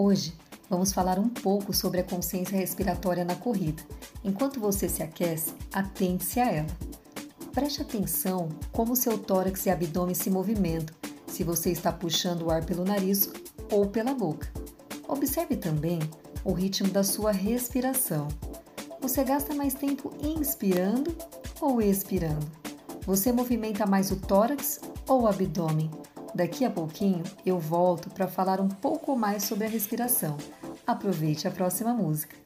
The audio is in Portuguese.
Hoje vamos falar um pouco sobre a consciência respiratória na corrida. Enquanto você se aquece, atente-se a ela. Preste atenção como seu tórax e abdômen se movimentam, se você está puxando o ar pelo nariz ou pela boca. Observe também o ritmo da sua respiração. Você gasta mais tempo inspirando ou expirando? Você movimenta mais o tórax ou o abdômen? Daqui a pouquinho eu volto para falar um pouco mais sobre a respiração. Aproveite a próxima música.